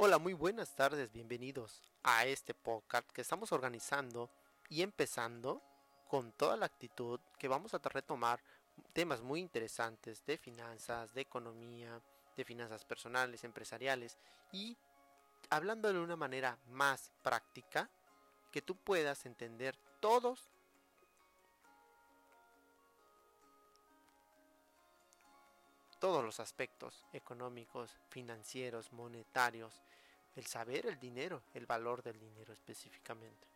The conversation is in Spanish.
Hola, muy buenas tardes, bienvenidos a este podcast que estamos organizando y empezando con toda la actitud que vamos a retomar temas muy interesantes de finanzas, de economía, de finanzas personales, empresariales y hablando de una manera más práctica que tú puedas entender todos todos los aspectos económicos, financieros, monetarios, el saber el dinero, el valor del dinero específicamente.